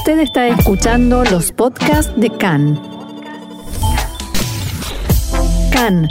Usted está escuchando los podcasts de CAN. CAN,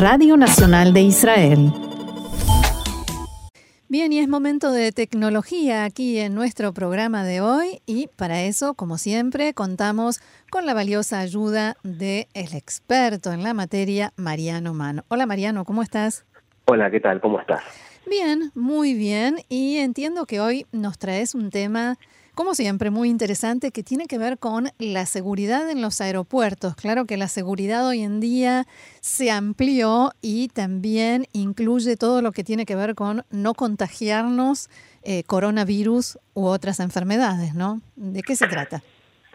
Radio Nacional de Israel. Bien, y es momento de tecnología aquí en nuestro programa de hoy y para eso, como siempre, contamos con la valiosa ayuda del experto en la materia, Mariano Mano. Hola Mariano, ¿cómo estás? Hola, ¿qué tal? ¿Cómo estás? Bien, muy bien. Y entiendo que hoy nos traes un tema, como siempre, muy interesante que tiene que ver con la seguridad en los aeropuertos. Claro que la seguridad hoy en día se amplió y también incluye todo lo que tiene que ver con no contagiarnos eh, coronavirus u otras enfermedades, ¿no? ¿De qué se trata?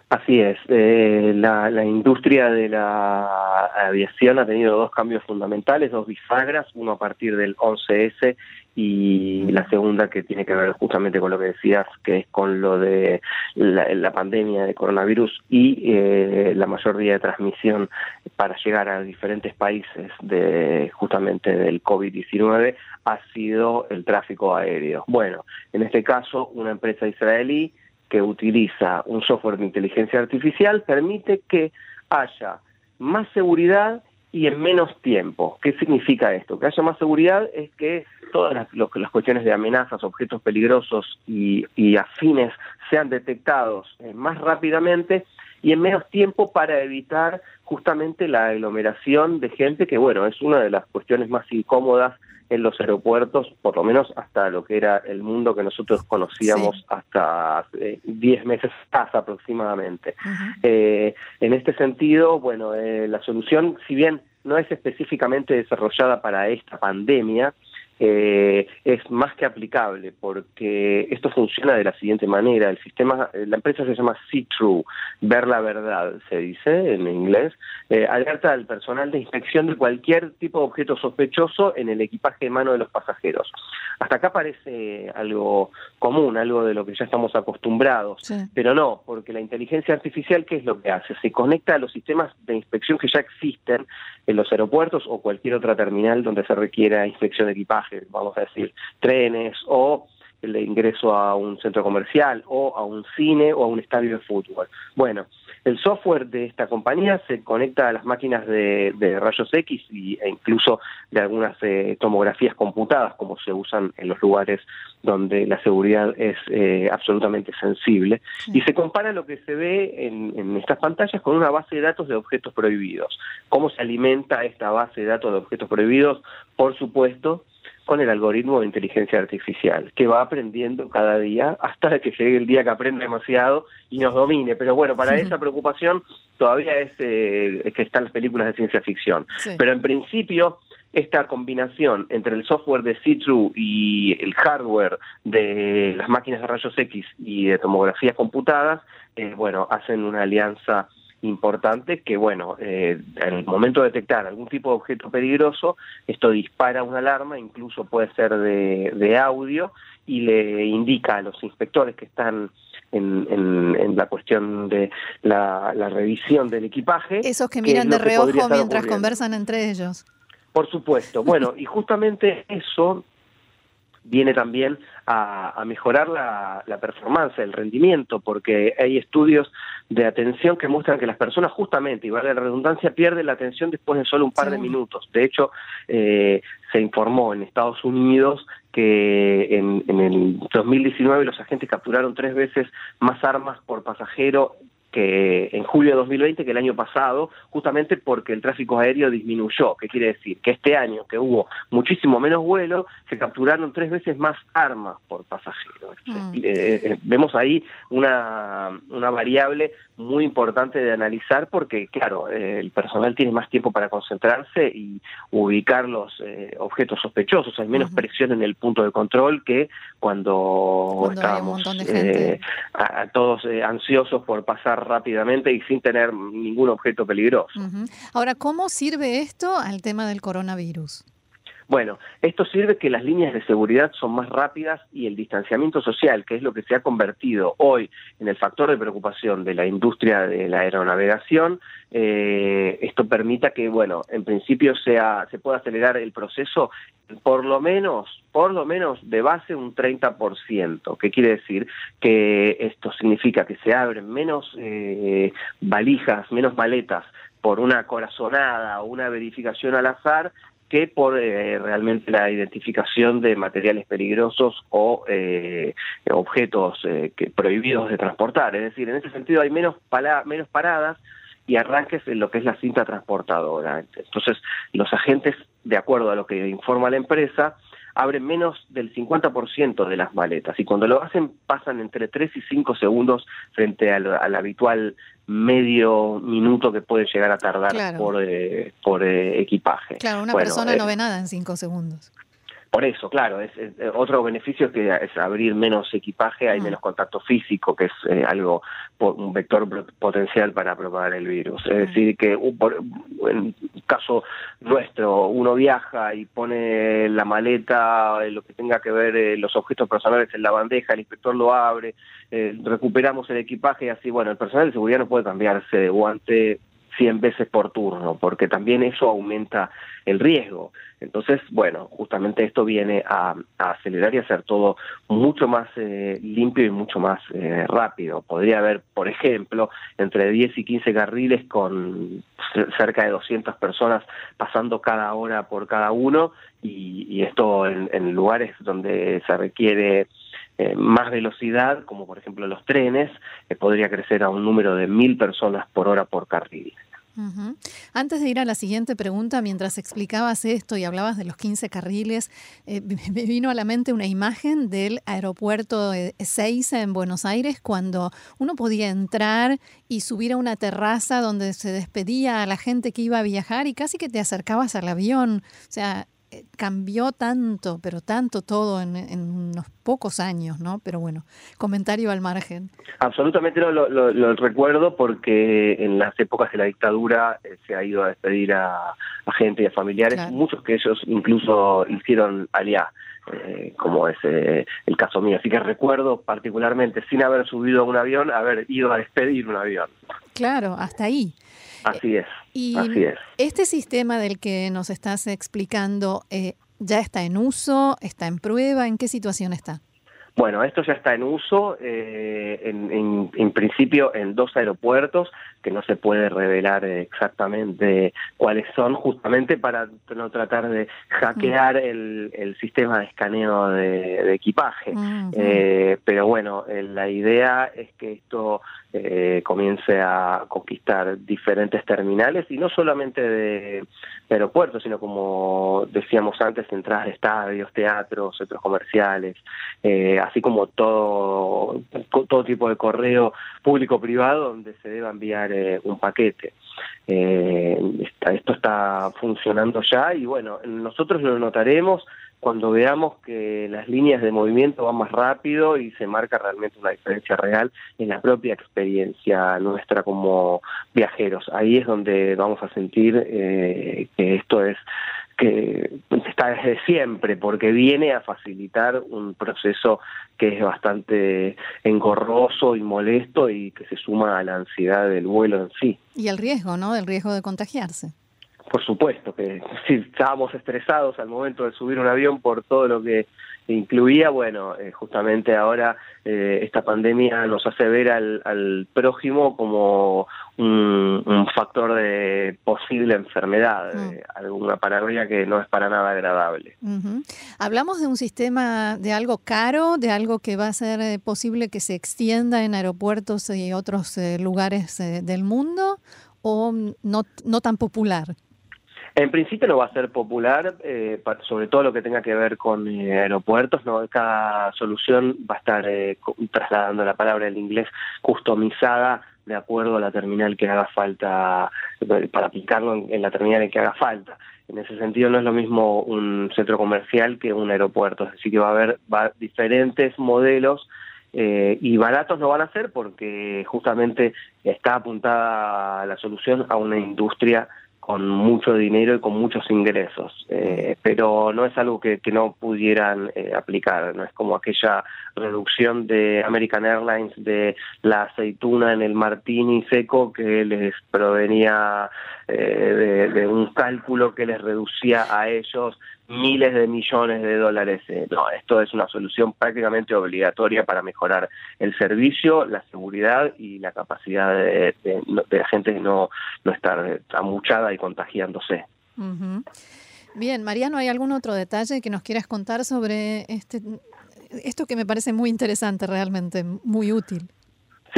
Así es, eh, la, industria de la aviación ha tenido dos cambios fundamentales, dos bisagras, uno a partir del 11S y la segunda que tiene que ver justamente con lo que decías, que es con lo de la, pandemia de coronavirus y eh, la mayor vía de transmisión para llegar a diferentes países de justamente del COVID-19 ha sido el tráfico aéreo. Bueno, en este caso, una empresa israelí que utiliza un software de inteligencia artificial permite que haya más seguridad y en menos tiempo. ¿Qué significa esto? Que haya más seguridad es que todas las, cuestiones de amenazas, objetos peligrosos y, afines sean detectados eh, más rápidamente y en menos tiempo para evitar justamente la aglomeración de gente, que bueno, es una de las cuestiones más incómodas en los aeropuertos, por lo menos hasta lo que era el mundo que nosotros conocíamos hasta 10 meses aproximadamente. Eh, en este sentido, bueno, eh, la solución, si bien no es específicamente desarrollada para esta pandemia, eh, es más que aplicable porque esto funciona de la siguiente manera. El sistema, la empresa se llama See True, ver la verdad, se dice en inglés. Eh, alerta al personal de inspección de cualquier tipo de objeto sospechoso en el equipaje de mano de los pasajeros. Hasta acá parece algo común, algo de lo que ya estamos acostumbrados, pero no, porque la inteligencia artificial, ¿qué es lo que hace? Se conecta a los sistemas de inspección que ya existen en los aeropuertos o cualquier otra terminal donde se requiera inspección de equipaje vamos a decir, trenes o el ingreso a un centro comercial o a un cine o a un estadio de fútbol. Bueno, el software de esta compañía se conecta a las máquinas de, rayos X y, e incluso de algunas eh, tomografías computadas como se usan en los lugares donde la seguridad es eh, absolutamente sensible y se compara lo que se ve en, en estas pantallas con una base de datos de objetos prohibidos. ¿Cómo se alimenta esta base de datos de objetos prohibidos? Por supuesto, con el algoritmo de inteligencia artificial, que va aprendiendo cada día hasta que llegue el día que aprenda demasiado y nos domine. Pero bueno, para esa preocupación todavía es eh, que están las películas de ciencia ficción. Pero en principio, esta combinación entre el software de C-True y el hardware de las máquinas de rayos X y de tomografías computadas, eh, bueno, hacen una alianza importante que, bueno, eh, en el momento de detectar algún tipo de objeto peligroso, esto dispara una alarma, incluso puede ser de, audio, y le indica a los inspectores que están en, en, la cuestión de la, revisión del equipaje. Esos que miran de reojo mientras conversan entre ellos. Por supuesto. Bueno, y justamente eso viene también a, mejorar la, performance, el rendimiento, porque hay estudios de atención que muestran que las personas justamente, y vale la redundancia, pierden la atención después de solo un par de minutos. De hecho, eh, se informó en Estados Unidos que en, en el 2019 los agentes capturaron tres veces más armas por pasajero que en julio de 2020 que el año pasado, justamente porque el tráfico aéreo disminuyó. ¿Qué quiere decir? Que este año, que hubo muchísimo menos vuelo, se capturaron tres veces más armas por pasajero. Mm. Eh, eh, vemos ahí una, una variable muy importante de analizar porque, claro, eh, el personal tiene más tiempo para concentrarse y ubicar los objetos sospechosos. Hay menos presión en el punto de control que cuando, estábamos a, todos ansiosos por pasar rápidamente y sin tener ningún objeto peligroso. Ahora, ¿cómo sirve esto al tema del coronavirus? Bueno, esto sirve que las líneas de seguridad son más rápidas y el distanciamiento social, que es lo que se ha convertido hoy en el factor de preocupación de la industria de la aeronavegación, eh, esto permita que, bueno, en principio sea, se pueda acelerar el proceso por lo menos, por lo menos de base un 30%, que quiere decir que esto significa que se abren menos eh, valijas, menos maletas por una corazonada o una verificación al azar que por eh, realmente la identificación de materiales peligrosos o eh, objetos eh, que, prohibidos de transportar. Es decir, en ese sentido hay menos, menos paradas y arranques en lo que es la cinta transportadora. Entonces, los agentes, de acuerdo a lo que informa la empresa, abren menos del 50% de las maletas y cuando lo hacen pasan entre 3 y 5 segundos frente al, habitual medio minuto que puede llegar a tardar por, eh, por eh, equipaje. Claro, una persona no eh, ve nada en 5 segundos. Por eso, claro, es, otro beneficio es que es abrir menos equipaje, hay menos contacto físico, que es eh, algo, un vector potencial para propagar el virus. Es decir, que por, en caso nuestro, uno viaja y pone la maleta, lo que tenga que ver eh, los objetos personales en la bandeja, el inspector lo abre, eh, recuperamos el equipaje y así, bueno, el personal de seguridad no puede cambiarse de guante 100 veces por turno, porque también eso aumenta el riesgo. Entonces, bueno, justamente esto viene a, acelerar y hacer todo mucho más eh, limpio y mucho más eh, rápido. Podría haber, por ejemplo, entre 10 y 15 carriles con cerca de 200 personas pasando cada hora por cada uno y, esto en, lugares donde se requiere eh, más velocidad, como por ejemplo los trenes, podría crecer a un número de mil personas por hora por carril. Antes de ir a la siguiente pregunta, mientras explicabas esto y hablabas de los 15 carriles, eh, me vino a la mente una imagen del aeropuerto Ezeiza en Buenos Aires cuando uno podía entrar y subir a una terraza donde se despedía a la gente que iba a viajar y casi que te acercabas al avión. O sea, cambió tanto, pero tanto todo en, unos pocos años, ¿no? Pero bueno, comentario al margen. Absolutamente no, lo, recuerdo porque en las épocas de la dictadura eh, se ha ido a despedir a, gente y a familiares, muchos que ellos incluso hicieron aliá. Eh, como es el caso mío. Así que recuerdo particularmente, sin haber subido a un avión, haber ido a despedir un avión. Claro, hasta ahí. Así es. Y así es. este sistema del que nos estás explicando, eh, ¿ya está en uso? ¿Está en prueba? ¿En qué situación está? Bueno, esto ya está en uso, eh, en, principio en dos aeropuertos, que no se puede revelar exactamente cuáles son, justamente para no tratar de hackear mm. el, sistema de escaneo de, equipaje. Mm, eh, pero bueno, la idea es que esto eh, comience a conquistar diferentes terminales y no solamente de, aeropuertos, sino como decíamos antes, entradas de estadios, teatros, centros comerciales, eh, así como todo, todo tipo de correo público-privado donde se deba enviar eh, un paquete. esto está funcionando ya y bueno, nosotros lo notaremos cuando veamos que las líneas de movimiento van más rápido y se marca realmente una diferencia real en la propia experiencia nuestra como viajeros. Ahí es donde vamos a sentir eh, que esto es que está desde siempre, porque viene a facilitar un proceso que es bastante engorroso y molesto y que se suma a la ansiedad del vuelo en sí. Y el riesgo, ¿no? El riesgo de contagiarse. Por supuesto que si estábamos estresados al momento de subir un avión por todo lo que incluía, bueno, eh, justamente ahora eh, esta pandemia nos hace ver al, prójimo como un, factor de posible enfermedad, mm. alguna paranoia que no es para nada agradable. Hablamos de un sistema de algo caro, de algo que va a ser eh, posible que se extienda en aeropuertos y otros lugares del mundo o no, no tan popular. En principio no va a ser popular, eh, sobre todo lo que tenga que ver con eh, aeropuertos. ¿no? Cada solución va a estar eh, trasladando la palabra en inglés customizada de acuerdo a la terminal que haga falta, para aplicarlo en, la terminal en que haga falta. En ese sentido no es lo mismo un centro comercial que un aeropuerto, es decir que va a haber diferentes modelos y baratos no van a ser porque justamente está apuntada la solución a una industria con mucho dinero y con muchos ingresos, eh, pero no es algo que, no pudieran eh, aplicar, no es como aquella reducción de American Airlines de la aceituna en el martini seco que les provenía eh, de, un cálculo que les reducía a ellos miles de millones de dólares. no, esto es una solución prácticamente obligatoria para mejorar el servicio, la seguridad y la capacidad de, la gente de no, no estar amuchada y contagiándose. Bien, Mariano, ¿hay algún otro detalle que nos quieras contar sobre este, esto que me parece muy interesante realmente, muy útil?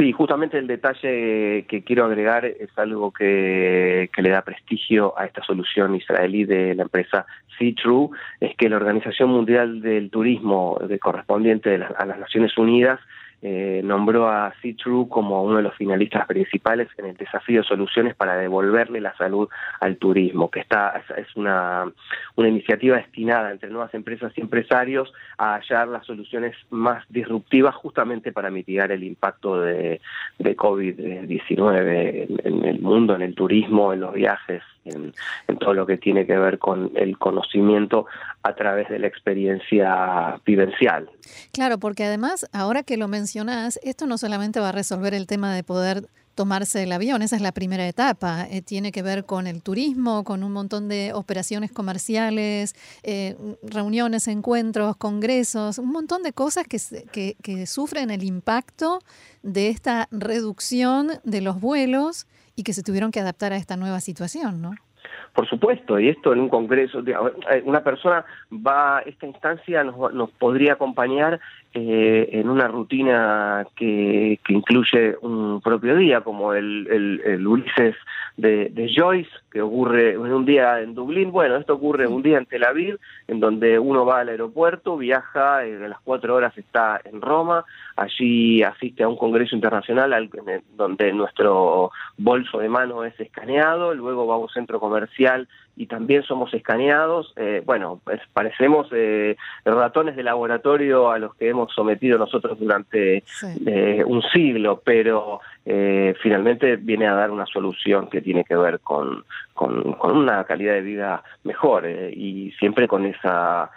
Sí, justamente el detalle que quiero agregar es algo que, le da prestigio a esta solución israelí de la empresa C-True, es que la Organización Mundial del Turismo de correspondiente a las Naciones Unidas eh, nombró a C-True como uno de los finalistas principales en el desafío de soluciones para devolverle la salud al turismo, que está es una, una iniciativa destinada entre nuevas empresas y empresarios a hallar las soluciones más disruptivas justamente para mitigar el impacto de, de COVID-19 en el mundo, en el turismo, en los viajes en, todo lo que tiene que ver con el conocimiento a través de la experiencia vivencial. Claro, porque además, ahora que lo mencionas, esto no solamente va a resolver el tema de poder tomarse el avión, esa es la primera etapa. Eh, tiene que ver con el turismo, con un montón de operaciones comerciales, eh, reuniones, encuentros, congresos, un montón de cosas que, que, que sufren el impacto de esta reducción de los vuelos y que se tuvieron que adaptar a esta nueva situación, ¿no? Por supuesto, y esto en un congreso, eh, una persona va a esta instancia, nos, nos podría acompañar eh, en una rutina que, que, incluye un propio día, como el, el, el Ulises de, de, Joyce, que ocurre en un día en Dublín. Bueno, esto ocurre un día en Tel Aviv, en donde uno va al aeropuerto, viaja, eh, a las cuatro horas está en Roma, allí asiste a un congreso internacional al, donde nuestro bolso de mano es escaneado, luego va a un centro comercial y también somos escaneados. Eh, bueno, parecemos eh, ratones de laboratorio a los que hemos sometido nosotros durante eh, un siglo, pero eh, finalmente viene a dar una solución que tiene que ver con, con, con una calidad de vida mejor y siempre con esa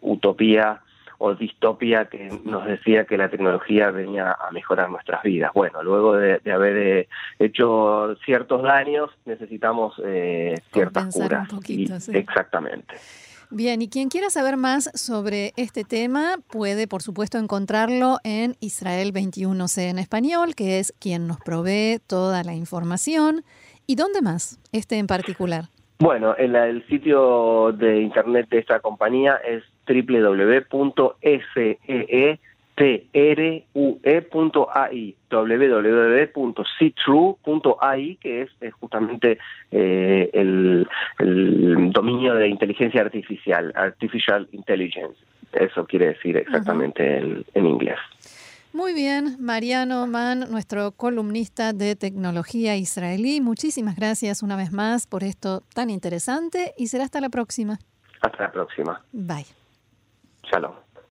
utopía o distopía que nos decía que la tecnología venía a mejorar nuestras vidas. Bueno, luego de, haber eh, hecho ciertos daños, necesitamos eh, ciertas curas. Exactamente. Bien, y quien quiera saber más sobre este tema puede, por supuesto, encontrarlo en Israel 21C en español, que es quien nos provee toda la información. ¿Y dónde más? Este en particular. Bueno, el sitio de internet de esta compañía es www.seetrue.ai, www.ctrue.ai, que es, justamente eh, el, dominio de inteligencia artificial, artificial intelligence. Eso quiere decir exactamente en, inglés. Muy bien, Mariano Mann, nuestro columnista de tecnología israelí, muchísimas gracias una vez más por esto tan interesante y será hasta la próxima. Hasta la próxima. Bye. Shalom.